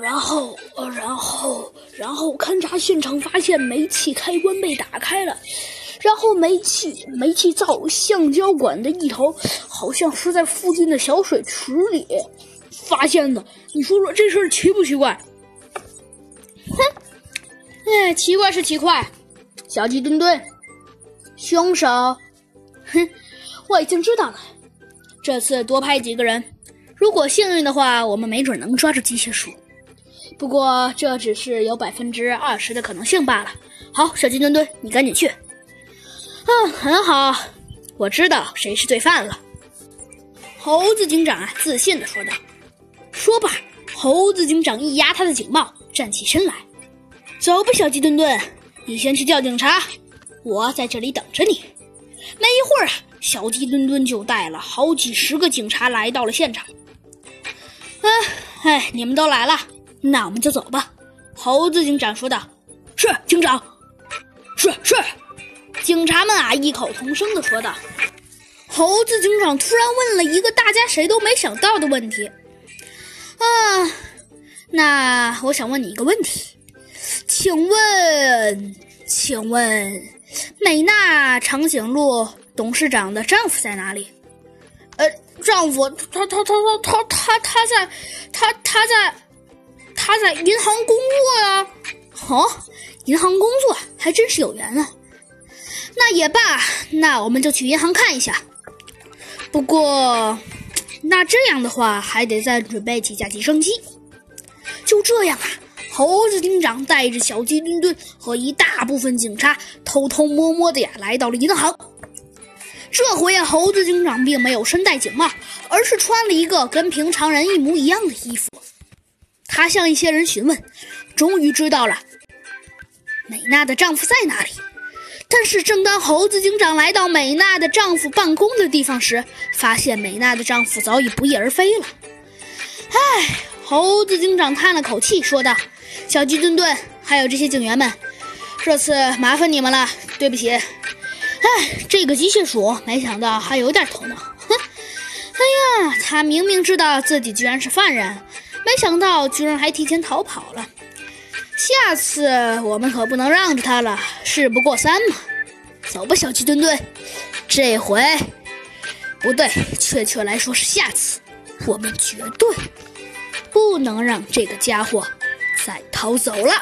然后，呃，然后，然后勘察现场发现煤气开关被打开了，然后煤气煤气灶橡胶管的一头好像是在附近的小水池里发现的。你说说这事儿奇不奇怪？哼，哎，奇怪是奇怪。小鸡墩墩，凶手，哼，我已经知道了。这次多派几个人，如果幸运的话，我们没准能抓住机械鼠。不过这只是有百分之二十的可能性罢了。好，小鸡墩墩，你赶紧去。嗯，很好，我知道谁是罪犯了。猴子警长啊，自信的说道。说罢，猴子警长一压他的警帽，站起身来。走吧，小鸡墩墩，你先去叫警察，我在这里等着你。没一会儿啊，小鸡墩墩就带了好几十个警察来到了现场。啊，哎，你们都来了。那我们就走吧，猴子警长说道。“是，警长。”“是是。”警察们啊，异口同声的说道。猴子警长突然问了一个大家谁都没想到的问题：“啊，那我想问你一个问题，请问，请问，美娜长颈鹿董事长的丈夫在哪里？”“呃，丈夫，他他他他他他他在，他他在。”他在银行工作呀，哦，银行工作还真是有缘啊。那也罢，那我们就去银行看一下。不过，那这样的话还得再准备几架直升机。就这样啊，猴子警长带着小鸡墩墩和一大部分警察偷偷摸摸的呀来到了银行。这回啊，猴子警长并没有身戴警帽，而是穿了一个跟平常人一模一样的衣服。他向一些人询问，终于知道了美娜的丈夫在哪里。但是，正当猴子警长来到美娜的丈夫办公的地方时，发现美娜的丈夫早已不翼而飞了。唉，猴子警长叹了口气，说道：“小鸡墩墩，还有这些警员们，这次麻烦你们了，对不起。”唉，这个机械鼠没想到还有点头脑。哼，哎呀，他明明知道自己居然是犯人。没想到居然还提前逃跑了，下次我们可不能让着他了。事不过三嘛，走吧，小鸡墩墩。这回不对，确切来说是下次，我们绝对不能让这个家伙再逃走了。